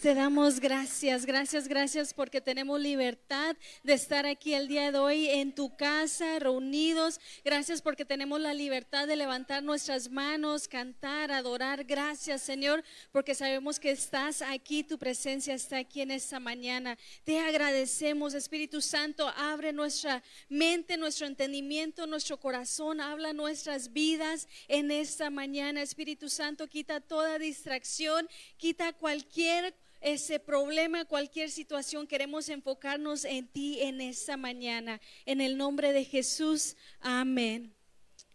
Te damos gracias, gracias, gracias porque tenemos libertad de estar aquí el día de hoy en tu casa, reunidos. Gracias porque tenemos la libertad de levantar nuestras manos, cantar, adorar. Gracias, Señor, porque sabemos que estás aquí, tu presencia está aquí en esta mañana. Te agradecemos, Espíritu Santo, abre nuestra mente, nuestro entendimiento, nuestro corazón, habla nuestras vidas en esta mañana. Espíritu Santo, quita toda distracción, quita cualquier ese problema, cualquier situación, queremos enfocarnos en ti en esta mañana. En el nombre de Jesús, amén.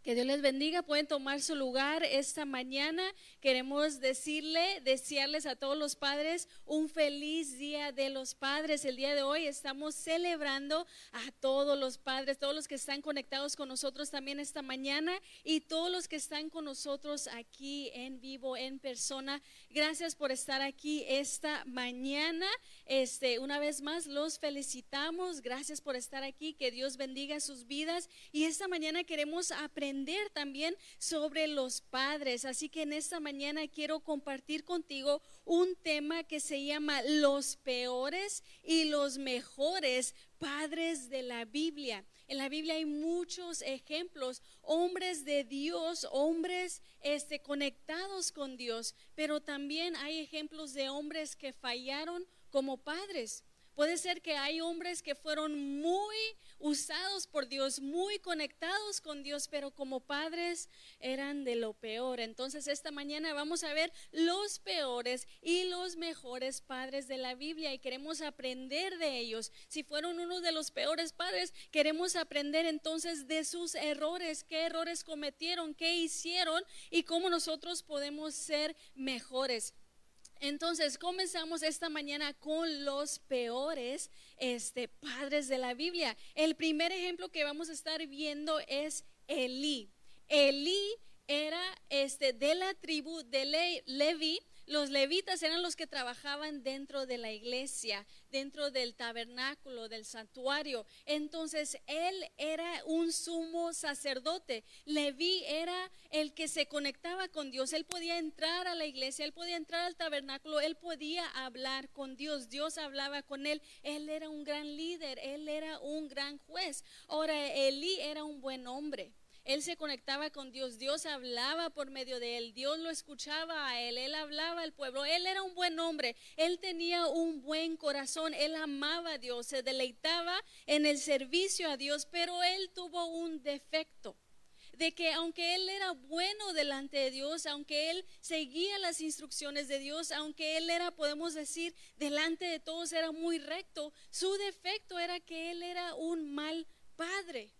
Que Dios les bendiga. Pueden tomar su lugar esta mañana. Queremos decirle, desearles a todos los padres un feliz día de los padres. El día de hoy estamos celebrando a todos los padres, todos los que están conectados con nosotros también esta mañana y todos los que están con nosotros aquí en vivo, en persona. Gracias por estar aquí esta mañana. Este, una vez más los felicitamos. Gracias por estar aquí. Que Dios bendiga sus vidas. Y esta mañana queremos aprender también sobre los padres. Así que en esta mañana quiero compartir contigo un tema que se llama los peores y los mejores padres de la Biblia. En la Biblia hay muchos ejemplos, hombres de Dios, hombres este, conectados con Dios, pero también hay ejemplos de hombres que fallaron como padres. Puede ser que hay hombres que fueron muy usados por Dios, muy conectados con Dios, pero como padres eran de lo peor. Entonces esta mañana vamos a ver los peores y los mejores padres de la Biblia y queremos aprender de ellos. Si fueron uno de los peores padres, queremos aprender entonces de sus errores, qué errores cometieron, qué hicieron y cómo nosotros podemos ser mejores. Entonces, comenzamos esta mañana con los peores este, padres de la Biblia. El primer ejemplo que vamos a estar viendo es Elí. Elí era este, de la tribu de Levi los levitas eran los que trabajaban dentro de la iglesia, dentro del tabernáculo, del santuario. Entonces, él era un sumo sacerdote. Leví era el que se conectaba con Dios. Él podía entrar a la iglesia, él podía entrar al tabernáculo, él podía hablar con Dios. Dios hablaba con él. Él era un gran líder, él era un gran juez. Ahora, Elí era un buen hombre. Él se conectaba con Dios, Dios hablaba por medio de él, Dios lo escuchaba a él, él hablaba al pueblo, él era un buen hombre, él tenía un buen corazón, él amaba a Dios, se deleitaba en el servicio a Dios, pero él tuvo un defecto de que aunque él era bueno delante de Dios, aunque él seguía las instrucciones de Dios, aunque él era, podemos decir, delante de todos era muy recto, su defecto era que él era un mal padre.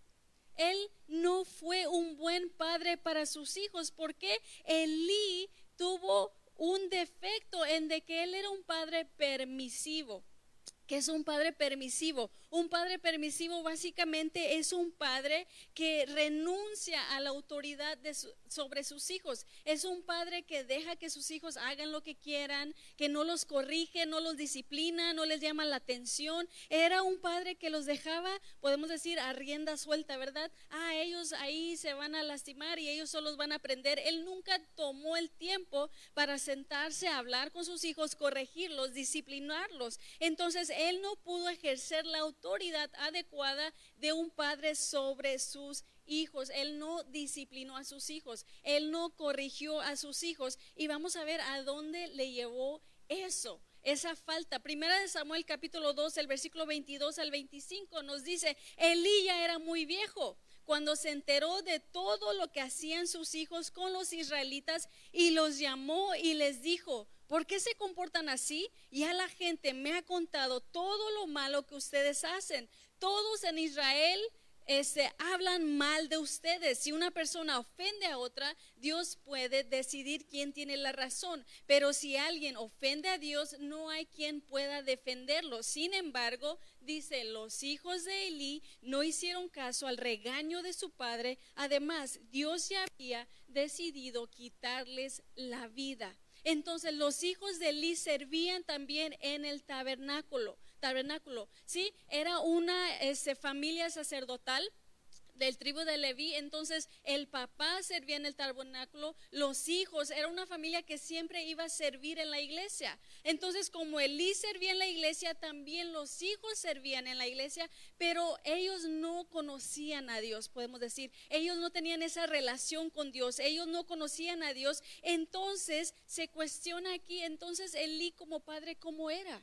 Él no fue un buen padre para sus hijos porque Elí tuvo un defecto en de que él era un padre permisivo. Que es un padre permisivo? Un padre permisivo básicamente es un padre que renuncia a la autoridad sobre sus hijos. Es un padre que deja que sus hijos hagan lo que quieran, que no los corrige, no los disciplina, no les llama la atención. Era un padre que los dejaba, podemos decir, a rienda suelta, ¿verdad? Ah, ellos ahí se van a lastimar y ellos solos van a aprender. Él nunca tomó el tiempo para sentarse a hablar con sus hijos, corregirlos, disciplinarlos. Entonces, él no pudo ejercer la autoridad adecuada de un padre sobre sus hijos. Él no disciplinó a sus hijos, él no corrigió a sus hijos. Y vamos a ver a dónde le llevó eso esa falta. Primera de Samuel capítulo 2, el versículo 22 al 25 nos dice, Elí ya era muy viejo cuando se enteró de todo lo que hacían sus hijos con los israelitas y los llamó y les dijo, ¿Por qué se comportan así? Ya la gente me ha contado todo lo malo que ustedes hacen. Todos en Israel este, hablan mal de ustedes. Si una persona ofende a otra, Dios puede decidir quién tiene la razón. Pero si alguien ofende a Dios, no hay quien pueda defenderlo. Sin embargo, dice, los hijos de Elí no hicieron caso al regaño de su padre. Además, Dios ya había decidido quitarles la vida. Entonces los hijos de Eli servían también en el tabernáculo. Tabernáculo, ¿sí? Era una este, familia sacerdotal del tribu de Leví, entonces el papá servía en el tabernáculo, los hijos, era una familia que siempre iba a servir en la iglesia. Entonces, como Elí servía en la iglesia, también los hijos servían en la iglesia, pero ellos no conocían a Dios, podemos decir. Ellos no tenían esa relación con Dios, ellos no conocían a Dios. Entonces, se cuestiona aquí, entonces Elí como padre, ¿cómo era?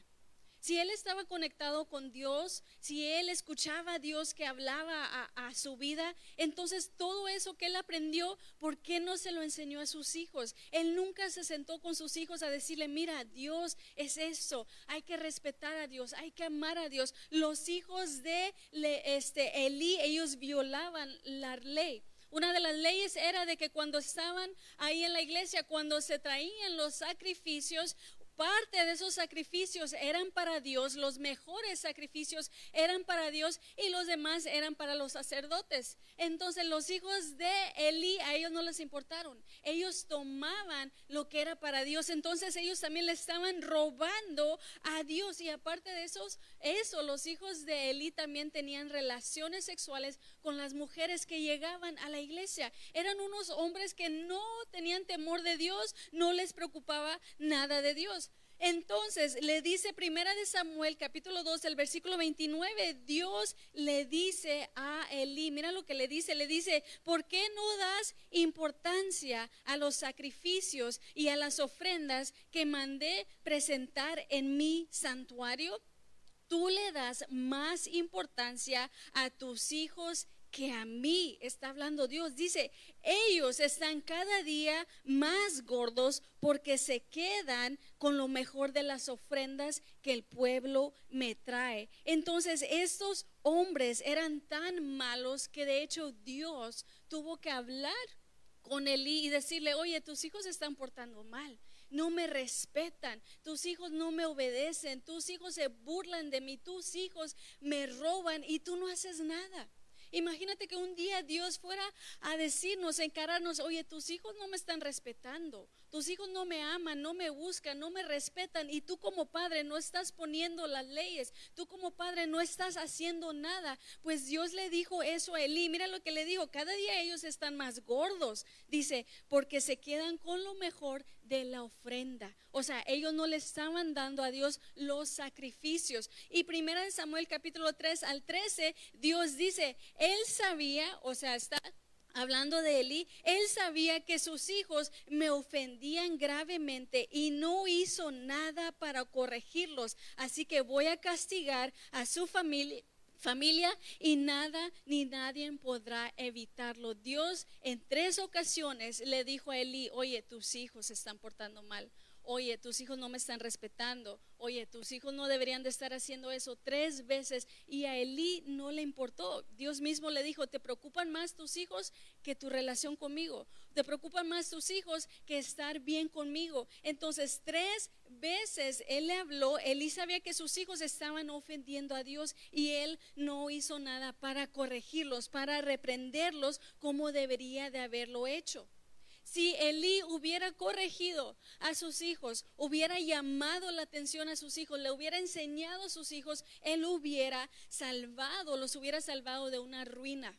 Si él estaba conectado con Dios, si él escuchaba a Dios que hablaba a, su vida, entonces todo eso que él aprendió, ¿por qué no se lo enseñó a sus hijos? Él nunca se sentó con sus hijos a decirle, mira, Dios es eso, hay que respetar a Dios, hay que amar a Dios. Los hijos de este, Elí, ellos violaban la ley. Una de las leyes era de que cuando estaban ahí en la iglesia, cuando se traían los sacrificios, parte de esos sacrificios eran para Dios, los mejores sacrificios eran para Dios y los demás eran para los sacerdotes. Entonces los hijos de Elí a ellos no les importaron. Ellos tomaban lo que era para Dios. Entonces ellos también le estaban robando a Dios y aparte de esos, eso, los hijos de Elí también tenían relaciones sexuales con las mujeres que llegaban a la iglesia. Eran unos hombres que no tenían temor de Dios, no les preocupaba nada de Dios. Entonces le dice Primera de Samuel capítulo 2, el versículo 29, Dios le dice a Elí, mira lo que le dice, le dice, ¿por qué no das importancia a los sacrificios y a las ofrendas que mandé presentar en mi santuario? Tú le das más importancia a tus hijos que a mí está hablando Dios. Dice, ellos están cada día más gordos porque se quedan con lo mejor de las ofrendas que el pueblo me trae. Entonces, estos hombres eran tan malos que de hecho Dios tuvo que hablar con Elí y decirle, oye, tus hijos están portando mal no me respetan, tus hijos no me obedecen, tus hijos se burlan de mí, tus hijos me roban y tú no haces nada. Imagínate que un día Dios fuera a decirnos, encararnos, oye, tus hijos no me están respetando, tus hijos no me aman, no me buscan, no me respetan y tú como padre no estás poniendo las leyes, tú como padre no estás haciendo nada. Pues Dios le dijo eso a Elí, mira lo que le dijo, cada día ellos están más gordos, dice, porque se quedan con lo mejor de la ofrenda. O sea, ellos no le estaban dando a Dios los sacrificios. Y primera de Samuel capítulo 3 al 13, Dios dice, él sabía, o sea, está hablando de Eli, él sabía que sus hijos me ofendían gravemente y no hizo nada para corregirlos. Así que voy a castigar a su familia familia y nada ni nadie podrá evitarlo. Dios en tres ocasiones le dijo a Eli, oye, tus hijos se están portando mal. Oye, tus hijos no me están respetando. Oye, tus hijos no deberían de estar haciendo eso tres veces. Y a Elí no le importó. Dios mismo le dijo, ¿te preocupan más tus hijos que tu relación conmigo? ¿Te preocupan más tus hijos que estar bien conmigo? Entonces, tres veces él le habló. Elí sabía que sus hijos estaban ofendiendo a Dios y él no hizo nada para corregirlos, para reprenderlos como debería de haberlo hecho. Si Elí hubiera corregido a sus hijos, hubiera llamado la atención a sus hijos, le hubiera enseñado a sus hijos, él hubiera salvado, los hubiera salvado de una ruina.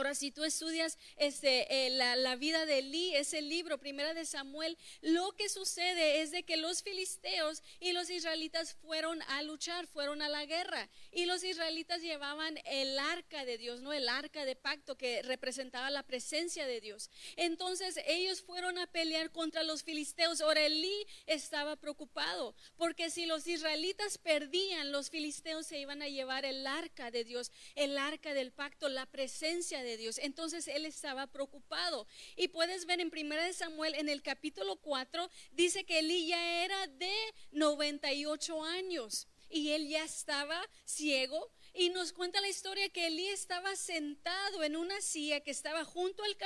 Ahora, si tú estudias este, eh, la, vida de Elí, ese libro, primera de Samuel, lo que sucede es de que los filisteos y los israelitas fueron a luchar, fueron a la guerra. Y los israelitas llevaban el arca de Dios, no el arca de pacto que representaba la presencia de Dios. Entonces ellos fueron a pelear contra los filisteos. Ahora Elí estaba preocupado, porque si los israelitas perdían, los filisteos se iban a llevar el arca de Dios, el arca del pacto, la presencia de Dios. Entonces él estaba preocupado. Y puedes ver en 1 Samuel, en el capítulo 4, dice que Elí ya era de 98 años y él ya estaba ciego. Y nos cuenta la historia que Elí estaba sentado en una silla que estaba junto al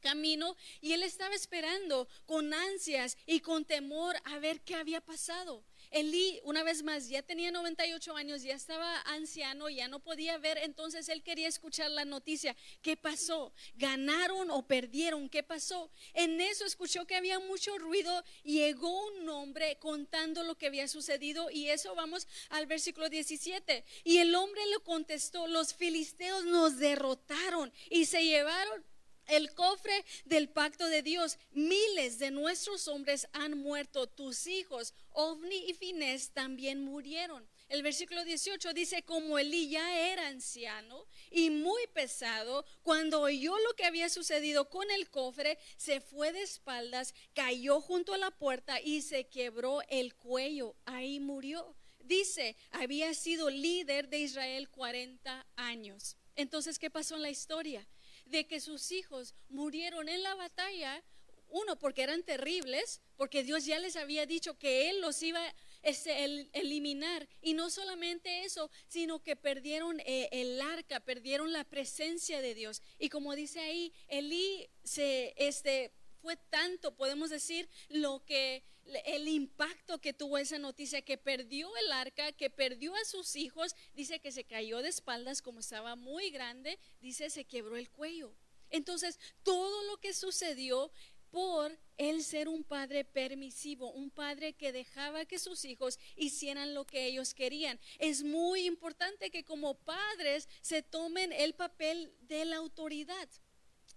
camino y él estaba esperando con ansias y con temor a ver qué había pasado. Elí, una vez más, ya tenía 98 años, ya estaba anciano, ya no podía ver, entonces él quería escuchar la noticia. ¿Qué pasó? ¿Ganaron o perdieron? ¿Qué pasó? En eso escuchó que había mucho ruido, llegó un hombre contando lo que había sucedido y eso vamos al versículo 17. Y el hombre le contestó, los filisteos nos derrotaron y se llevaron el cofre del pacto de Dios. Miles de nuestros hombres han muerto. Tus hijos, Ovni y Finés, también murieron. El versículo 18 dice, como Elí ya era anciano y muy pesado, cuando oyó lo que había sucedido con el cofre, se fue de espaldas, cayó junto a la puerta y se quebró el cuello. Ahí murió. Dice, había sido líder de Israel 40 años. Entonces, ¿qué pasó en la historia? De que sus hijos murieron en la batalla, uno, porque eran terribles, porque Dios ya les había dicho que Él los iba a este, eliminar. Y no solamente eso, sino que perdieron eh, el arca, perdieron la presencia de Dios. Y como dice ahí, Elí se, este, fue tanto, podemos decir, lo que el impacto que tuvo esa noticia, que perdió el arca, que perdió a sus hijos, dice que se cayó de espaldas como estaba muy grande, dice se quebró el cuello. Entonces, todo lo que sucedió por él ser un padre permisivo, un padre que dejaba que sus hijos hicieran lo que ellos querían. Es muy importante que como padres se tomen el papel de la autoridad.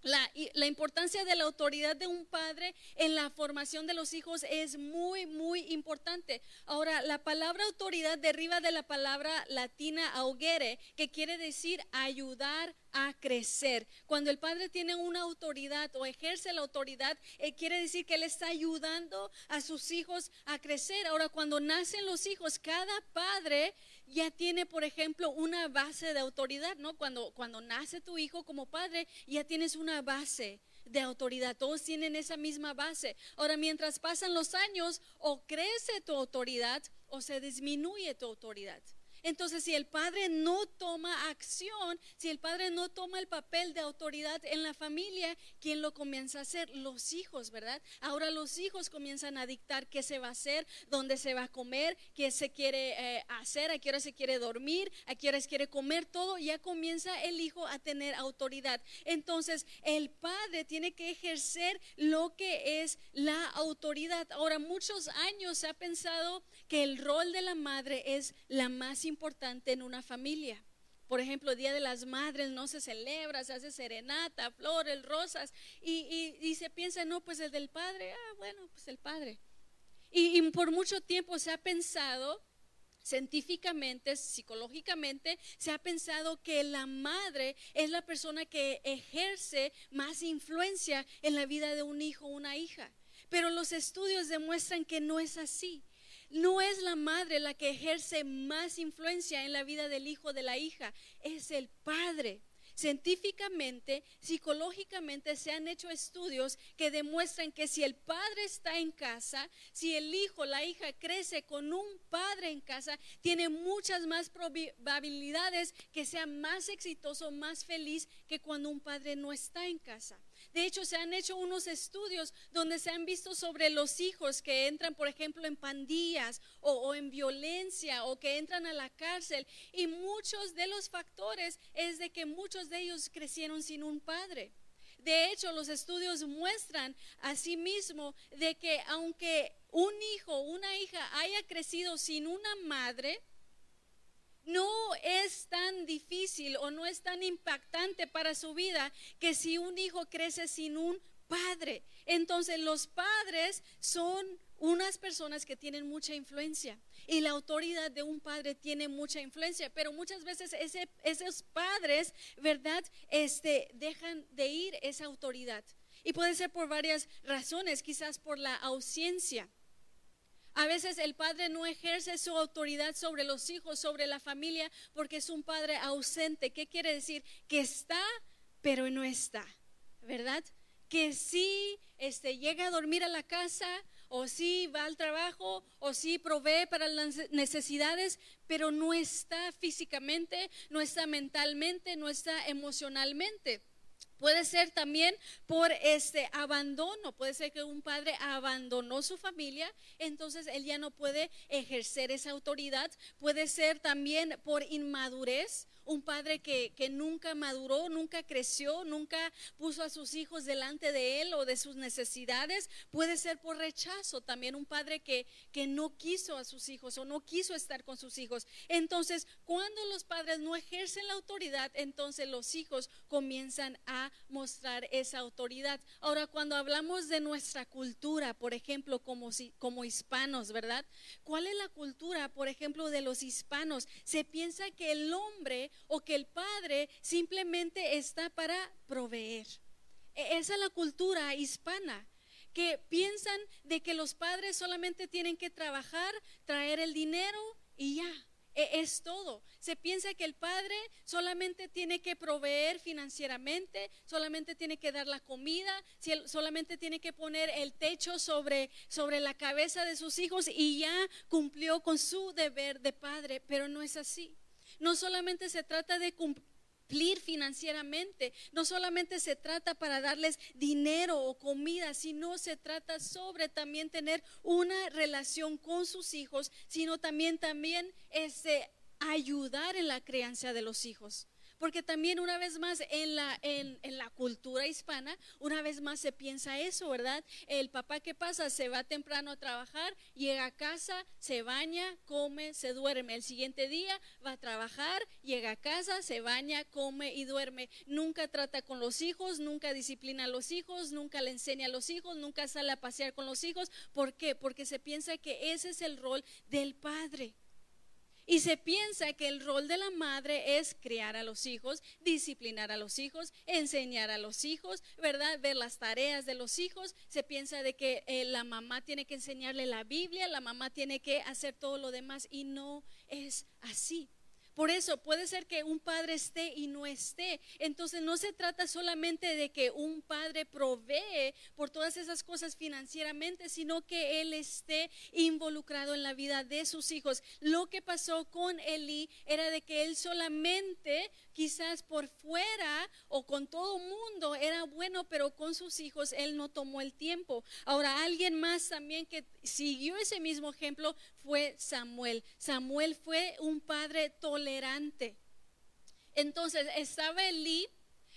La, la, importancia de la autoridad de un padre en la formación de los hijos es muy, muy importante. Ahora, la palabra autoridad deriva de la palabra latina augere, que quiere decir ayudar a crecer. Cuando el padre tiene una autoridad o ejerce la autoridad, eh, quiere decir que él está ayudando a sus hijos a crecer. Ahora, cuando nacen los hijos, cada padre ya tiene, por ejemplo, una base de autoridad, ¿no? Cuando, cuando nace tu hijo como padre, ya tienes una base de autoridad. Todos tienen esa misma base. Ahora, mientras pasan los años, o crece tu autoridad o se disminuye tu autoridad. Entonces, si el padre no toma acción, si el padre no toma el papel de autoridad en la familia, ¿quién lo comienza a hacer? Los hijos, ¿verdad? Ahora los hijos comienzan a dictar qué se va a hacer, dónde se va a comer, qué se quiere eh, hacer, a qué hora se quiere dormir, a qué hora se quiere comer, todo. Ya comienza el hijo a tener autoridad. Entonces, el padre tiene que ejercer lo que es la autoridad. Ahora, muchos años se ha pensado que el rol de la madre es la más importante importante en una familia. Por ejemplo, Día de las Madres no se celebra, se hace serenata, flores, rosas, y, se piensa, no, pues el del padre, ah, bueno, pues el padre. Y, por mucho tiempo se ha pensado, científicamente, psicológicamente, se ha pensado que la madre es la persona que ejerce más influencia en la vida de un hijo o una hija. Pero los estudios demuestran que no es así no es la madre la que ejerce más influencia en la vida del hijo o de la hija, es el padre. Científicamente, psicológicamente se han hecho estudios que demuestran que si el padre está en casa, si el hijo, la hija crece con un padre en casa, tiene muchas más probabilidades que sea más exitoso, más feliz que cuando un padre no está en casa. De hecho, se han hecho unos estudios donde se han visto sobre los hijos que entran, por ejemplo, en pandillas o, en violencia o que entran a la cárcel. Y muchos de los factores es de que muchos de ellos crecieron sin un padre. De hecho, los estudios muestran asimismo de que aunque un hijo, una hija haya crecido sin una madre, no es tan difícil o no es tan impactante para su vida que si un hijo crece sin un padre. Entonces los padres son unas personas que tienen mucha influencia y la autoridad de un padre tiene mucha influencia, pero muchas veces esos padres, ¿verdad? Este, dejan de ir esa autoridad. Y puede ser por varias razones, quizás por la ausencia a veces el padre no ejerce su autoridad sobre los hijos, sobre la familia, porque es un padre ausente. ¿Qué quiere decir? Que está, pero no está, ¿verdad? Que sí este, llega a dormir a la casa, o sí va al trabajo, o sí provee para las necesidades, pero no está físicamente, no está mentalmente, no está emocionalmente. Puede ser también por este abandono, puede ser que un padre abandonó su familia, entonces él ya no puede ejercer esa autoridad. Puede ser también por inmadurez, un padre que, nunca maduró, nunca creció, nunca puso a sus hijos delante de él o de sus necesidades. Puede ser por rechazo también un padre que, que no quiso a sus hijos o no quiso estar con sus hijos. Entonces, cuando los padres no ejercen la autoridad, entonces los hijos comienzan a mostrar esa autoridad. Ahora, cuando hablamos de nuestra cultura, por ejemplo, como, como hispanos, ¿verdad? ¿Cuál es la cultura, por ejemplo, de los hispanos? Se piensa que el hombre o que el padre simplemente está para proveer. E, esa es la cultura hispana que piensan de que los padres solamente tienen que trabajar, traer el dinero y ya. E, es todo. Se piensa que el padre solamente tiene que proveer financieramente, solamente tiene que dar la comida, solamente tiene que poner el techo sobre, sobre la cabeza de sus hijos y ya cumplió con su deber de padre, pero no es así. No solamente se trata de cumplir financieramente, no solamente se trata para darles dinero o comida, sino se trata sobre también tener una relación con sus hijos, sino también también este ayudar en la crianza de los hijos. Porque también una vez más en la, en, la cultura hispana, una vez más se piensa eso, ¿verdad? El papá que pasa se va temprano a trabajar, llega a casa, se baña, come, se duerme. El siguiente día va a trabajar, llega a casa, se baña, come y duerme. Nunca trata con los hijos, nunca disciplina a los hijos, nunca le enseña a los hijos, nunca sale a pasear con los hijos. ¿Por qué? Porque se piensa que ese es el rol del padre. Y se piensa que el rol de la madre es criar a los hijos, disciplinar a los hijos, enseñar a los hijos, ¿verdad? Ver las tareas de los hijos. Se piensa de que eh, la mamá tiene que enseñarle la Biblia, la mamá tiene que hacer todo lo demás y no es así. Por eso puede ser que un padre esté y no esté. Entonces no se trata solamente de que un padre provee por todas esas cosas financieramente, sino que él esté involucrado en la vida de sus hijos. Lo que pasó con Eli era de que él solamente quizás por fuera o con todo mundo era bueno, pero con sus hijos él no tomó el tiempo. Ahora alguien más también que siguió ese mismo ejemplo fue Samuel. Samuel fue un padre tolerante. Entonces estaba Elí,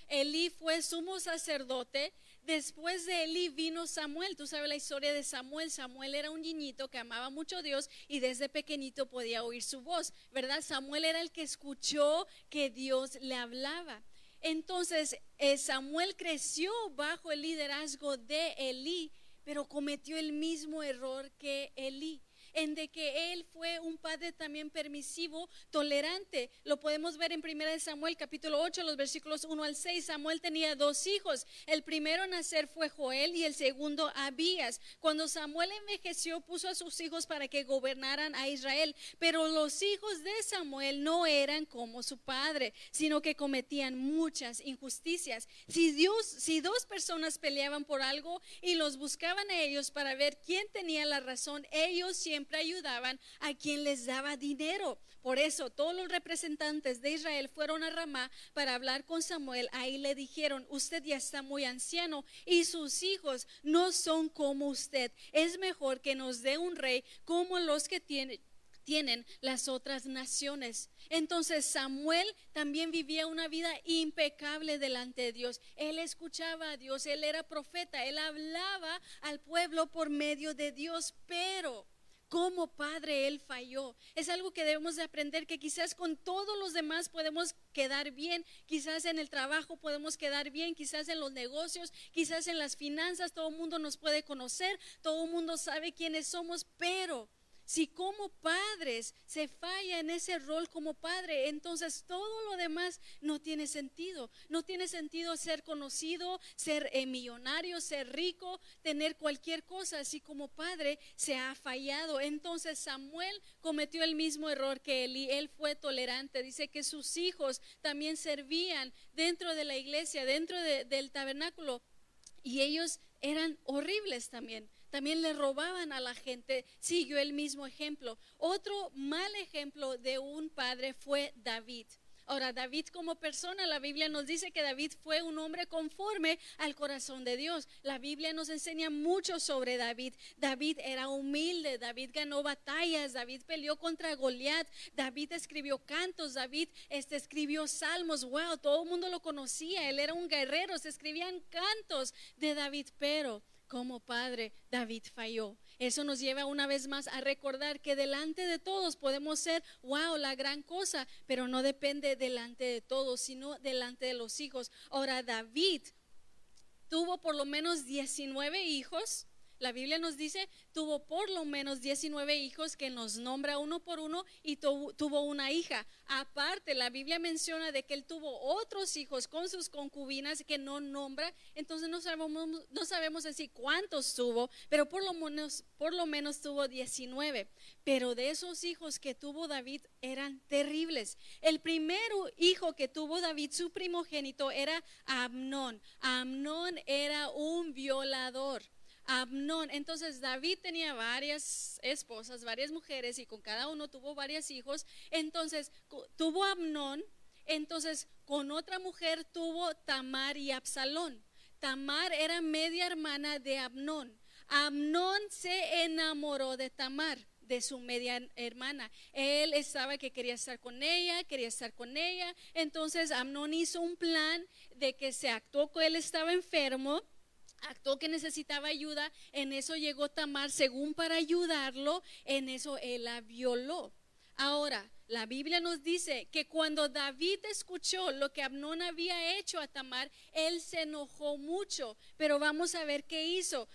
Elí fue sumo sacerdote. Después de Elí vino Samuel. Tú sabes la historia de Samuel. Samuel era un niñito que amaba mucho a Dios y desde pequeñito podía oír su voz, ¿verdad? Samuel era el que escuchó que Dios le hablaba. Entonces eh, Samuel creció bajo el liderazgo de Elí, pero cometió el mismo error que Elí en de que él fue un padre también permisivo, tolerante. Lo podemos ver en 1 Samuel capítulo 8, los versículos 1 al 6. Samuel tenía dos hijos. El primero nacer fue Joel y el segundo Abías. Cuando Samuel envejeció, puso a sus hijos para que gobernaran a Israel. Pero los hijos de Samuel no eran como su padre, sino que cometían muchas injusticias. Si Dios, si dos personas peleaban por algo y los buscaban a ellos para ver quién tenía la razón, ellos ayudaban a quien les daba dinero. Por eso todos los representantes de Israel fueron a Ramá para hablar con Samuel. Ahí le dijeron, usted ya está muy anciano y sus hijos no son como usted. Es mejor que nos dé un rey como los que tiene, tienen las otras naciones. Entonces Samuel también vivía una vida impecable delante de Dios. Él escuchaba a Dios, él era profeta, él hablaba al pueblo por medio de Dios, pero como padre él falló. Es algo que debemos de aprender que quizás con todos los demás podemos quedar bien, quizás en el trabajo podemos quedar bien, quizás en los negocios, quizás en las finanzas, todo el mundo nos puede conocer, todo el mundo sabe quiénes somos, pero si como padres se falla en ese rol como padre, entonces todo lo demás no tiene sentido. No tiene sentido ser conocido, ser eh, millonario, ser rico, tener cualquier cosa. Si como padre se ha fallado, entonces Samuel cometió el mismo error que él él fue tolerante. Dice que sus hijos también servían dentro de la iglesia, dentro del tabernáculo, y ellos eran horribles también también le robaban a la gente, siguió el mismo ejemplo. Otro mal ejemplo de un padre fue David. Ahora, David como persona, la Biblia nos dice que David fue un hombre conforme al corazón de Dios. La Biblia nos enseña mucho sobre David. David era humilde, David ganó batallas, David peleó contra Goliat, David escribió cantos, David este, escribió salmos. Wow, todo el mundo lo conocía, él era un guerrero, se escribían cantos de David, pero como padre, David falló. Eso nos lleva una vez más a recordar que delante de todos podemos ser, wow, la gran cosa, pero no depende delante de todos, sino delante de los hijos. Ahora, David tuvo por lo menos 19 hijos la Biblia nos dice, tuvo por lo menos 19 hijos que nos nombra uno por uno y tuvo una hija. Aparte, la Biblia menciona de que él tuvo otros hijos con sus concubinas que no nombra, entonces no sabemos, no sabemos así cuántos tuvo, pero por lo, menos, por lo menos tuvo 19. Pero de esos hijos que tuvo David eran terribles. El primer hijo que tuvo David, su primogénito, era Amnón. Amnón era un violador. Amnón. Entonces David tenía varias esposas, varias mujeres y con cada uno tuvo varios hijos. Entonces tuvo Amnón, entonces con otra mujer tuvo Tamar y Absalón. Tamar era media hermana de Amnón. Amnón se enamoró de Tamar de su media hermana. Él estaba que quería estar con ella, quería estar con ella. Entonces Amnón hizo un plan de que se actuó que él estaba enfermo actuó que necesitaba ayuda, en eso llegó Tamar según para ayudarlo, en eso él la violó. Ahora, la Biblia nos dice que cuando David escuchó lo que Abnón había hecho a Tamar, él se enojó mucho. Pero vamos a ver qué hizo.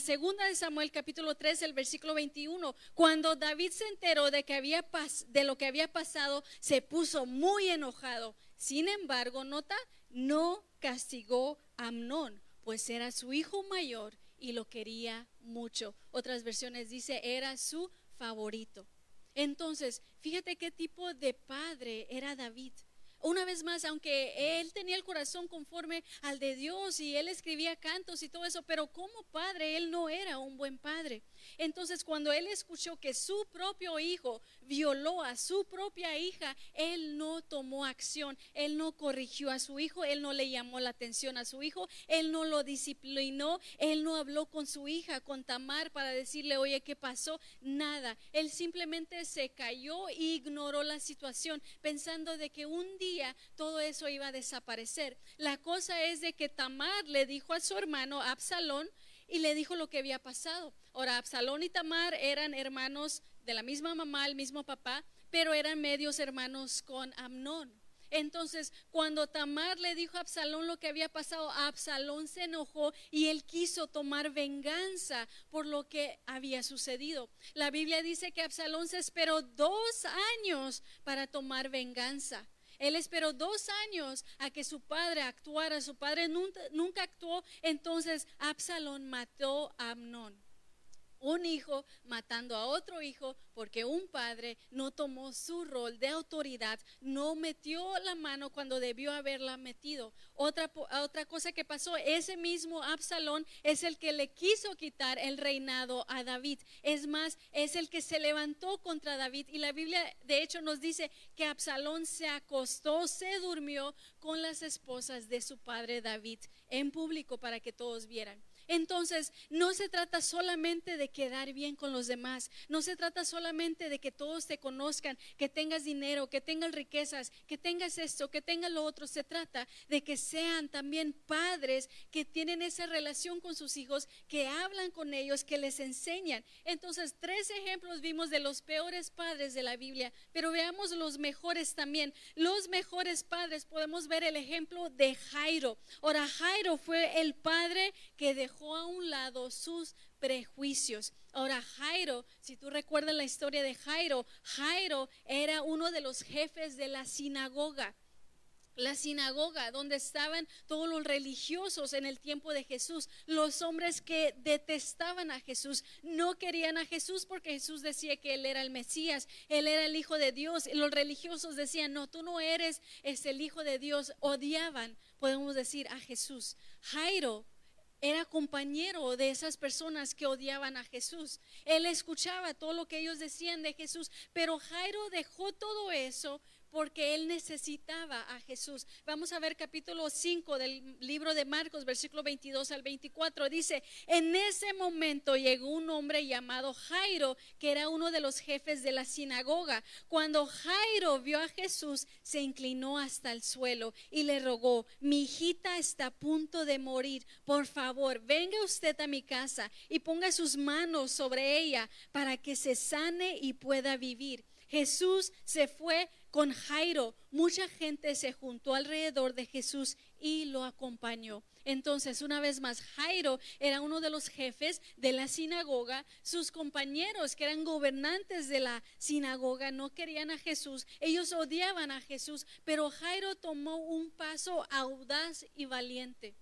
segunda de Samuel capítulo 3, el versículo 21. Cuando David se enteró de, que había de lo que había pasado, se puso muy enojado. Sin embargo, nota, no castigó a Amnón pues era su hijo mayor y lo quería mucho. Otras versiones dice, era su favorito. Entonces, fíjate qué tipo de padre era David. Una vez más, aunque él tenía el corazón conforme al de Dios y él escribía cantos y todo eso, pero como padre él no era un buen padre. Entonces, cuando él escuchó que su propio hijo violó a su propia hija, él no tomó acción, él no corrigió a su hijo, él no le llamó la atención a su hijo, él no lo disciplinó, él no habló con su hija, con Tamar, para decirle, oye, ¿qué pasó? Nada. Él simplemente se cayó e ignoró la situación, pensando de que un día todo eso iba a desaparecer. La cosa es de que Tamar le dijo a su hermano Absalón, y le dijo lo que había pasado. Ahora, Absalón y Tamar eran hermanos de la misma mamá, el mismo papá, pero eran medios hermanos con Amnón. Entonces, cuando Tamar le dijo a Absalón lo que había pasado, Absalón se enojó y él quiso tomar venganza por lo que había sucedido. La Biblia dice que Absalón se esperó dos años para tomar venganza. Él esperó dos años a que su padre actuara. Su padre nunca, actuó. Entonces Absalón mató a Amnón un hijo matando a otro hijo porque un padre no tomó su rol de autoridad, no metió la mano cuando debió haberla metido. Otra, otra cosa que pasó, ese mismo Absalón es el que le quiso quitar el reinado a David. Es más, es el que se levantó contra David y la Biblia de hecho nos dice que Absalón se acostó, se durmió con las esposas de su padre David en público para que todos vieran. Entonces, no se trata solamente de quedar bien con los demás, no se trata solamente de que todos te conozcan, que tengas dinero, que tengas riquezas, que tengas esto, que tengas lo otro. Se trata de que sean también padres que tienen esa relación con sus hijos, que hablan con ellos, que les enseñan. Entonces, tres ejemplos vimos de los peores padres de la Biblia, pero veamos los mejores también. Los mejores padres, podemos ver el ejemplo de Jairo. Ahora, Jairo fue el padre que dejó a un lado sus prejuicios. Ahora, Jairo, si tú recuerdas la historia de Jairo, Jairo era uno de los jefes de la sinagoga la sinagoga donde estaban todos los religiosos en el tiempo de Jesús, los hombres que detestaban a Jesús, no querían a Jesús porque Jesús decía que él era el Mesías, él era el Hijo de Dios, y los religiosos decían, no, tú no eres es el Hijo de Dios, odiaban, podemos decir, a Jesús. Jairo era compañero de esas personas que odiaban a Jesús. Él escuchaba todo lo que ellos decían de Jesús, pero Jairo dejó todo eso porque él necesitaba a Jesús. Vamos a ver capítulo 5 del libro de Marcos, versículo 22 al 24. Dice, en ese momento llegó un hombre llamado Jairo, que era uno de los jefes de la sinagoga. Cuando Jairo vio a Jesús, se inclinó hasta el suelo y le rogó, mi hijita está a punto de morir, por favor, venga usted a mi casa y ponga sus manos sobre ella para que se sane y pueda vivir. Jesús se fue con Jairo. Mucha gente se juntó alrededor de Jesús y lo acompañó. Entonces, una vez más, Jairo era uno de los jefes de la sinagoga. Sus compañeros, que eran gobernantes de la sinagoga, no querían a Jesús. Ellos odiaban a Jesús, pero Jairo tomó un paso audaz y valiente.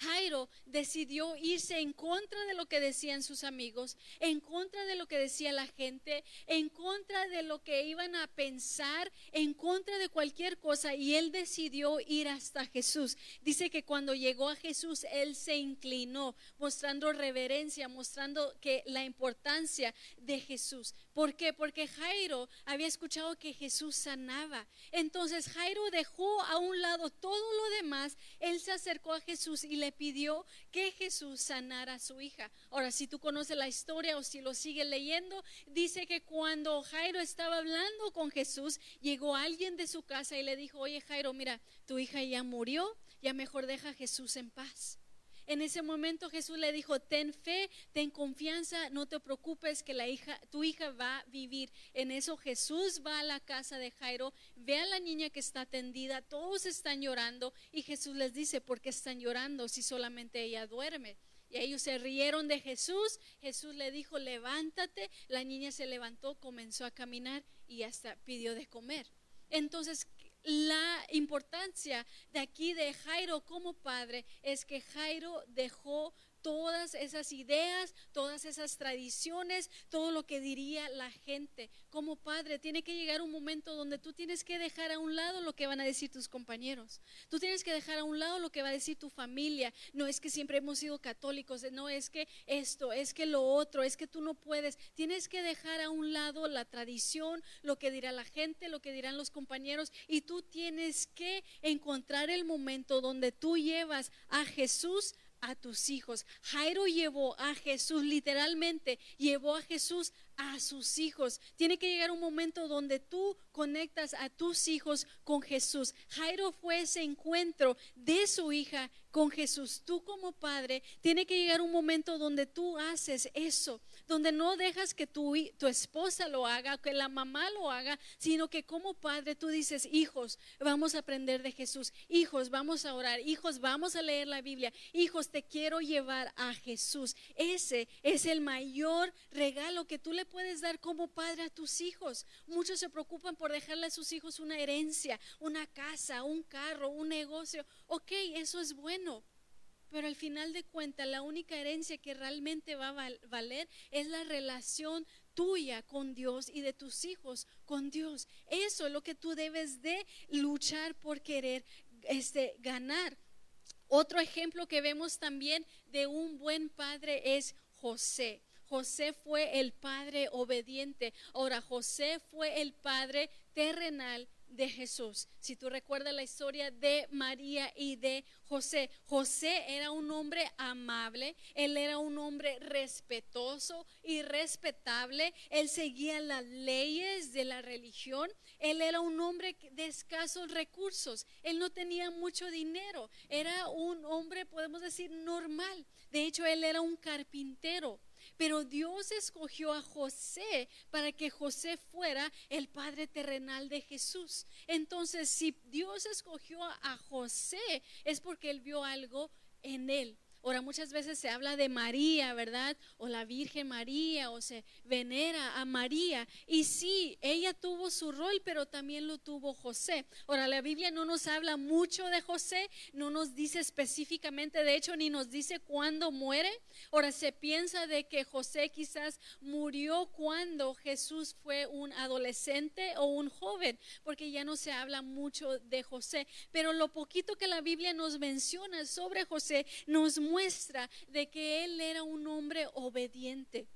Jairo decidió irse en contra de lo que decían sus amigos, en contra de lo que decía la gente, en contra de lo que iban a pensar, en contra de cualquier cosa, y él decidió ir hasta Jesús. Dice que cuando llegó a Jesús, él se inclinó, mostrando reverencia, mostrando que la importancia de Jesús. ¿Por qué? Porque Jairo había escuchado que Jesús sanaba. Entonces Jairo dejó a un lado todo lo demás, él se acercó a Jesús y le pidió que Jesús sanara a su hija. Ahora, si tú conoces la historia o si lo sigues leyendo, dice que cuando Jairo estaba hablando con Jesús, llegó alguien de su casa y le dijo, oye Jairo, mira, tu hija ya murió, ya mejor deja a Jesús en paz. En ese momento Jesús le dijo, ten fe, ten confianza, no te preocupes que la hija, tu hija va a vivir. En eso Jesús va a la casa de Jairo, ve a la niña que está atendida, todos están llorando y Jesús les dice, ¿por qué están llorando si solamente ella duerme? Y ellos se rieron de Jesús. Jesús le dijo, levántate. La niña se levantó, comenzó a caminar y hasta pidió de comer. Entonces, la importancia de aquí de Jairo como padre es que Jairo dejó todas esas ideas, todas esas tradiciones, todo lo que diría la gente. Como padre, tiene que llegar un momento donde tú tienes que dejar a un lado lo que van a decir tus compañeros. Tú tienes que dejar a un lado lo que va a decir tu familia. No es que siempre hemos sido católicos, no es que esto, es que lo otro, es que tú no puedes. Tienes que dejar a un lado la tradición, lo que dirá la gente, lo que dirán los compañeros y tú tienes que encontrar el momento donde tú llevas a Jesús a tus hijos. Jairo llevó a Jesús, literalmente llevó a Jesús a sus hijos. Tiene que llegar un momento donde tú conectas a tus hijos con Jesús. Jairo fue ese encuentro de su hija con Jesús. Tú como padre, tiene que llegar un momento donde tú haces eso, donde no dejas que tu, tu esposa lo haga, que la mamá lo haga, sino que como padre tú dices, hijos, vamos a aprender de Jesús, hijos, vamos a orar, hijos, vamos a leer la Biblia, hijos, te quiero llevar a Jesús. Ese es el mayor regalo que tú le puedes dar como padre a tus hijos. Muchos se preocupan por dejarle a sus hijos una herencia, una casa, un carro, un negocio. Ok, eso es bueno. Pero al final de cuentas, la única herencia que realmente va a valer es la relación tuya con Dios y de tus hijos con Dios. Eso es lo que tú debes de luchar por querer este, ganar. Otro ejemplo que vemos también de un buen padre es José. José fue el padre obediente. Ahora, José fue el padre terrenal de Jesús. Si tú recuerdas la historia de María y de José, José era un hombre amable, él era un hombre respetuoso y respetable, él seguía las leyes de la religión, él era un hombre de escasos recursos, él no tenía mucho dinero, era un hombre, podemos decir, normal. De hecho, él era un carpintero. Pero Dios escogió a José para que José fuera el padre terrenal de Jesús. Entonces, si Dios escogió a José, es porque él vio algo en él. Ahora muchas veces se habla de María, ¿verdad? O la Virgen María, o se venera a María. Y sí, ella tuvo su rol, pero también lo tuvo José. Ahora la Biblia no nos habla mucho de José, no nos dice específicamente, de hecho, ni nos dice cuándo muere. Ahora se piensa de que José quizás murió cuando Jesús fue un adolescente o un joven, porque ya no se habla mucho de José. Pero lo poquito que la Biblia nos menciona sobre José nos muestra de que él era un hombre obediente.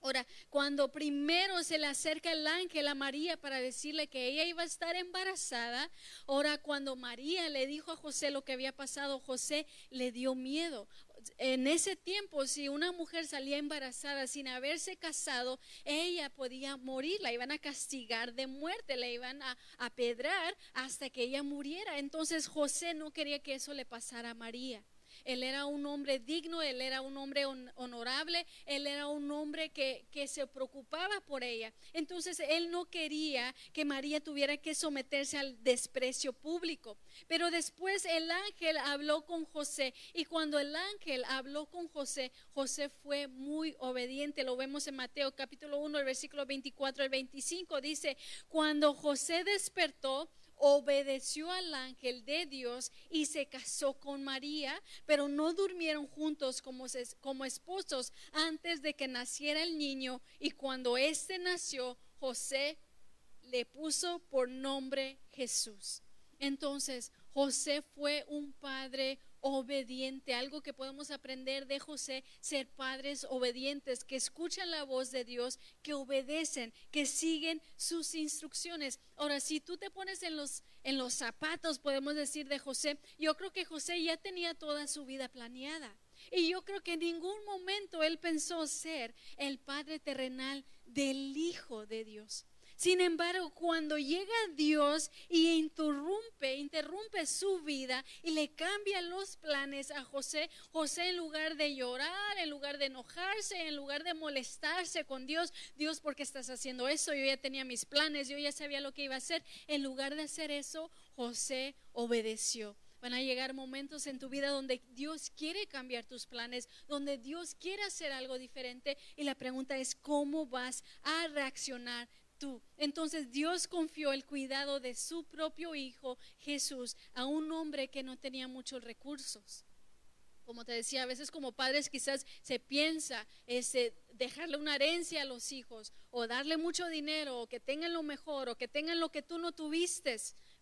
Ahora, cuando primero se le acerca el ángel a María para decirle que ella iba a estar embarazada, ahora cuando María le dijo a José lo que había pasado, José le dio miedo. En ese tiempo, si una mujer salía embarazada sin haberse casado, ella podía morir, la iban a castigar de muerte, la iban a apedrar hasta que ella muriera. Entonces José no quería que eso le pasara a María. Él era un hombre digno, él era un hombre honorable, él era un hombre que, se preocupaba por ella. Entonces él no quería que María tuviera que someterse al desprecio público. Pero después el ángel habló con José y cuando el ángel habló con José, José fue muy obediente. Lo vemos en Mateo capítulo 1, el versículo 24 al 25. Dice, cuando José despertó, obedeció al ángel de Dios y se casó con María, pero no durmieron juntos como, como esposos antes de que naciera el niño y cuando éste nació, José le puso por nombre Jesús. Entonces, José fue un padre obediente, algo que podemos aprender de José, ser padres obedientes, que escuchan la voz de Dios, que obedecen, que siguen sus instrucciones. Ahora, si tú te pones en los, en los zapatos, podemos decir, de José, yo creo que José ya tenía toda su vida planeada. Y yo creo que en ningún momento él pensó ser el padre terrenal del Hijo de Dios. Sin embargo, cuando llega Dios y interrumpe, interrumpe su vida y le cambia los planes a José, José en lugar de llorar, en lugar de enojarse, en lugar de molestarse con Dios, Dios, ¿por qué estás haciendo eso? Yo ya tenía mis planes, yo ya sabía lo que iba a hacer. En lugar de hacer eso, José obedeció. Van a llegar momentos en tu vida donde Dios quiere cambiar tus planes, donde Dios quiere hacer algo diferente y la pregunta es cómo vas a reaccionar Entonces Dios confió el cuidado de su propio hijo Jesús a un hombre que no tenía muchos recursos. Como te decía, a veces como padres quizás se piensa ese, dejarle una herencia a los hijos o darle mucho dinero o que tengan lo mejor o que tengan lo que tú no tuviste.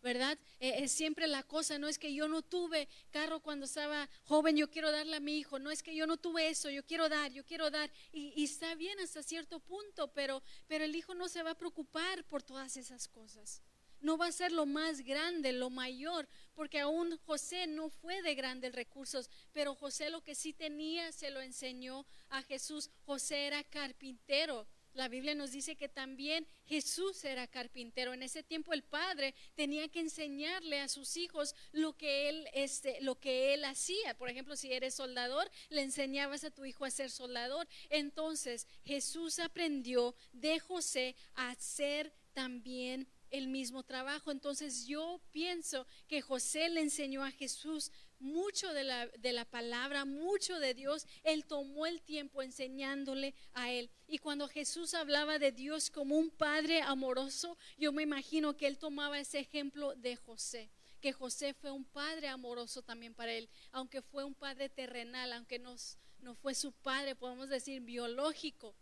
¿Verdad? Eh, es siempre la cosa, no es que yo no tuve carro cuando estaba joven, yo quiero darle a mi hijo, no es que yo no tuve eso, yo quiero dar, yo quiero dar, y, está bien hasta cierto punto, pero, pero el hijo no se va a preocupar por todas esas cosas. No va a ser lo más grande, lo mayor, porque aún José no fue de grandes recursos, pero José lo que sí tenía se lo enseñó a Jesús. José era carpintero, la Biblia nos dice que también Jesús era carpintero. En ese tiempo el padre tenía que enseñarle a sus hijos lo que él este lo que él hacía. Por ejemplo, si eres soldador, le enseñabas a tu hijo a ser soldador. Entonces, Jesús aprendió de José a hacer también el mismo trabajo. Entonces yo pienso que José le enseñó a Jesús mucho de la, de la, palabra, mucho de Dios. Él tomó el tiempo enseñándole a él. Y cuando Jesús hablaba de Dios como un padre amoroso, yo me imagino que él tomaba ese ejemplo de José. Que José fue un padre amoroso también para él, aunque fue un padre terrenal, aunque no, no fue su padre, podemos decir, biológico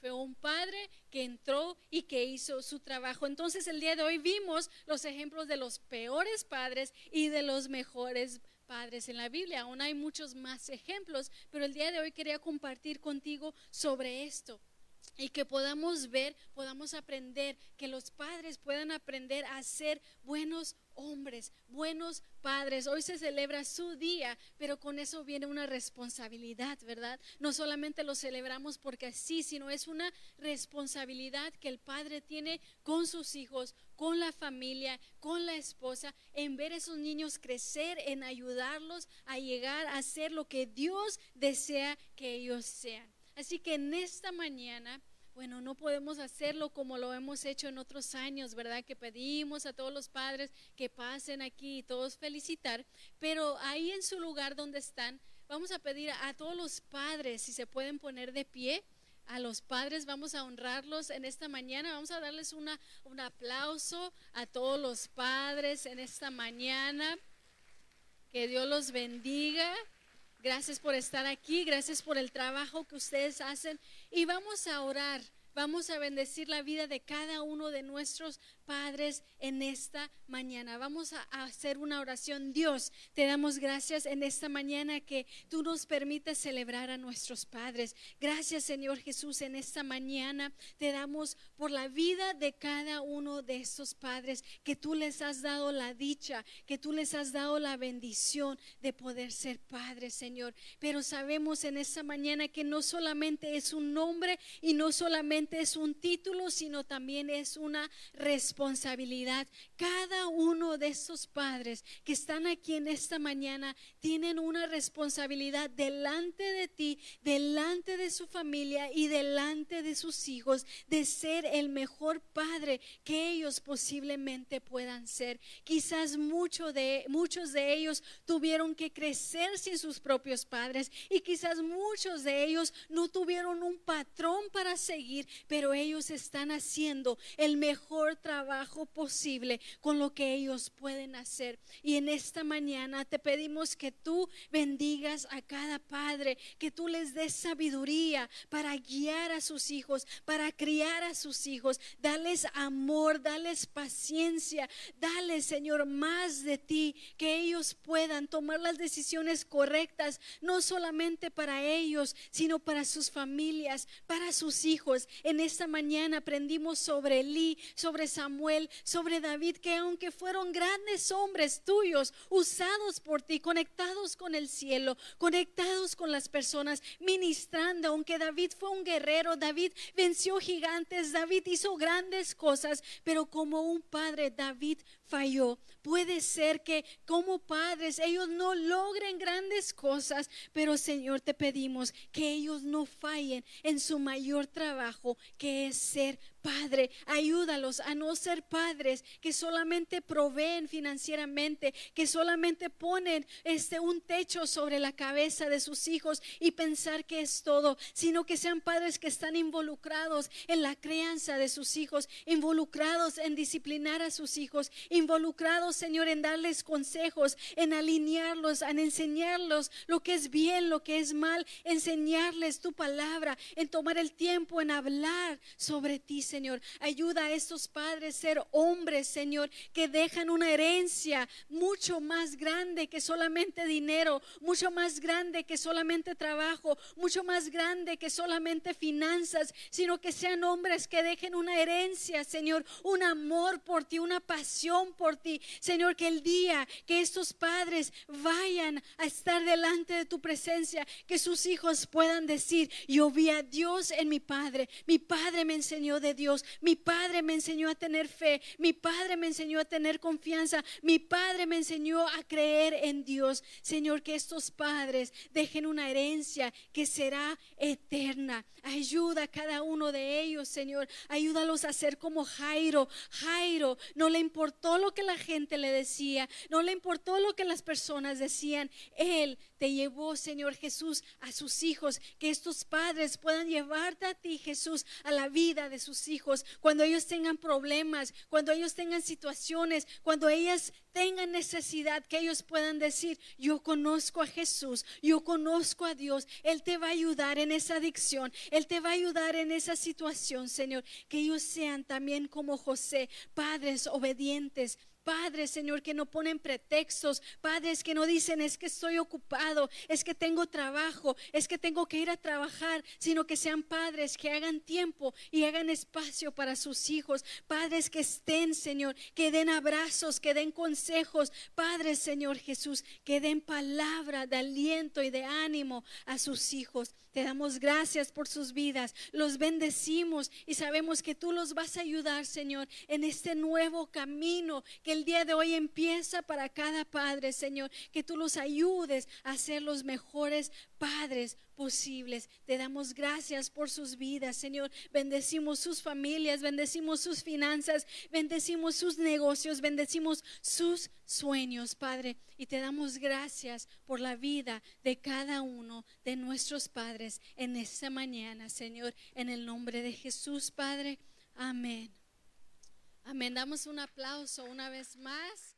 fue un padre que entró y que hizo su trabajo. Entonces el día de hoy vimos los ejemplos de los peores padres y de los mejores padres en la Biblia. Aún hay muchos más ejemplos, pero el día de hoy quería compartir contigo sobre esto y que podamos ver, podamos aprender, que los padres puedan aprender a ser buenos hombres, buenos padres. Hoy se celebra su día, pero con eso viene una responsabilidad, ¿verdad? No solamente lo celebramos porque así, sino es una responsabilidad que el padre tiene con sus hijos, con la familia, con la esposa, en ver a esos niños crecer, en ayudarlos a llegar a ser lo que Dios desea que ellos sean. Así que en esta mañana bueno, no podemos hacerlo como lo hemos hecho en otros años, ¿verdad? Que pedimos a todos los padres que pasen aquí y todos felicitar, pero ahí en su lugar donde están, vamos a pedir a todos los padres si se pueden poner de pie. A los padres vamos a honrarlos en esta mañana, vamos a darles una, un aplauso a todos los padres en esta mañana. Que Dios los bendiga. Gracias por estar aquí, gracias por el trabajo que ustedes hacen. Y vamos a orar Vamos a bendecir la vida de cada uno de nuestros padres en esta mañana. Vamos a, hacer una oración. Dios, te damos gracias en esta mañana que tú nos permites celebrar a nuestros padres. Gracias Señor Jesús en esta mañana. Te damos por la vida de cada uno de estos padres que tú les has dado la dicha, que tú les has dado la bendición de poder ser padres, Señor. Pero sabemos en esta mañana que no solamente es un nombre y no solamente es un título, sino también es una responsabilidad. Cada uno de estos padres que están aquí en esta mañana tienen una responsabilidad delante de ti, delante de su familia y delante de sus hijos de ser el mejor padre que ellos posiblemente puedan ser. Quizás de, muchos de ellos tuvieron que crecer sin sus propios padres y quizás muchos de ellos no tuvieron un patrón para seguir pero ellos están haciendo el mejor trabajo posible con lo que ellos pueden hacer. Y en esta mañana te pedimos que tú bendigas a cada padre, que tú les des sabiduría para guiar a sus hijos, para criar a sus hijos, dales amor, dales paciencia, dale Señor más de ti, que ellos puedan tomar las decisiones correctas, no solamente para ellos, sino para sus familias, para sus hijos. En esta mañana aprendimos sobre Elí, sobre Samuel, sobre David, que aunque fueron grandes hombres tuyos, usados por ti, conectados con el cielo, conectados con las personas, ministrando, aunque David fue un guerrero, David venció gigantes, David hizo grandes cosas, pero como un padre, David falló. Puede ser que como padres ellos no logren grandes cosas, pero Señor te pedimos que ellos no fallen en su mayor trabajo, que es ser Padre, ayúdalos a no ser padres que solamente proveen financieramente, que solamente ponen este un techo sobre la cabeza de sus hijos y pensar que es todo, sino que sean padres que están involucrados en la crianza de sus hijos, involucrados en disciplinar a sus hijos, involucrados, Señor, en darles consejos, en alinearlos, en enseñarlos lo que es bien, lo que es mal, enseñarles tu palabra, en tomar el tiempo en hablar sobre ti, Señor. Ayuda a estos padres a ser hombres, Señor, que dejan una herencia mucho más grande que solamente dinero, mucho más grande que solamente trabajo, mucho más grande que solamente finanzas, sino que sean hombres que dejen una herencia, Señor, un amor por ti, una pasión por ti. Señor, que el día que estos padres vayan a estar delante de tu presencia, que sus hijos puedan decir, yo vi a Dios en mi Padre, mi Padre me enseñó de Dios. Mi padre me enseñó a tener fe. Mi padre me enseñó a tener confianza. Mi padre me enseñó a creer en Dios. Señor, que estos padres dejen una herencia que será eterna. Ayuda a cada uno de ellos, Señor. Ayúdalos a ser como Jairo. Jairo no le importó lo que la gente le decía. No le importó lo que las personas decían. Él te llevó, Señor Jesús, a sus hijos. Que estos padres puedan llevarte a ti, Jesús, a la vida de sus hijos, cuando ellos tengan problemas, cuando ellos tengan situaciones, cuando ellas tengan necesidad, que ellos puedan decir, yo conozco a Jesús, yo conozco a Dios, Él te va a ayudar en esa adicción, Él te va a ayudar en esa situación, Señor, que ellos sean también como José, padres obedientes, Padres, Señor, que no ponen pretextos. Padres que no dicen es que estoy ocupado, es que tengo trabajo, es que tengo que ir a trabajar, sino que sean padres que hagan tiempo y hagan espacio para sus hijos. Padres que estén, Señor, que den abrazos, que den consejos. Padres, Señor Jesús, que den palabra de aliento y de ánimo a sus hijos. Te damos gracias por sus vidas. Los bendecimos y sabemos que tú los vas a ayudar, Señor, en este nuevo camino que el día de hoy empieza para cada padre, Señor. Que tú los ayudes a ser los mejores padres posibles. Te damos gracias por sus vidas, Señor. Bendecimos sus familias, bendecimos sus finanzas, bendecimos sus negocios, bendecimos sus sueños, Padre. Y te damos gracias por la vida de cada uno de nuestros padres en esta mañana, Señor. En el nombre de Jesús, Padre. Amén. Amén. Damos un aplauso una vez más.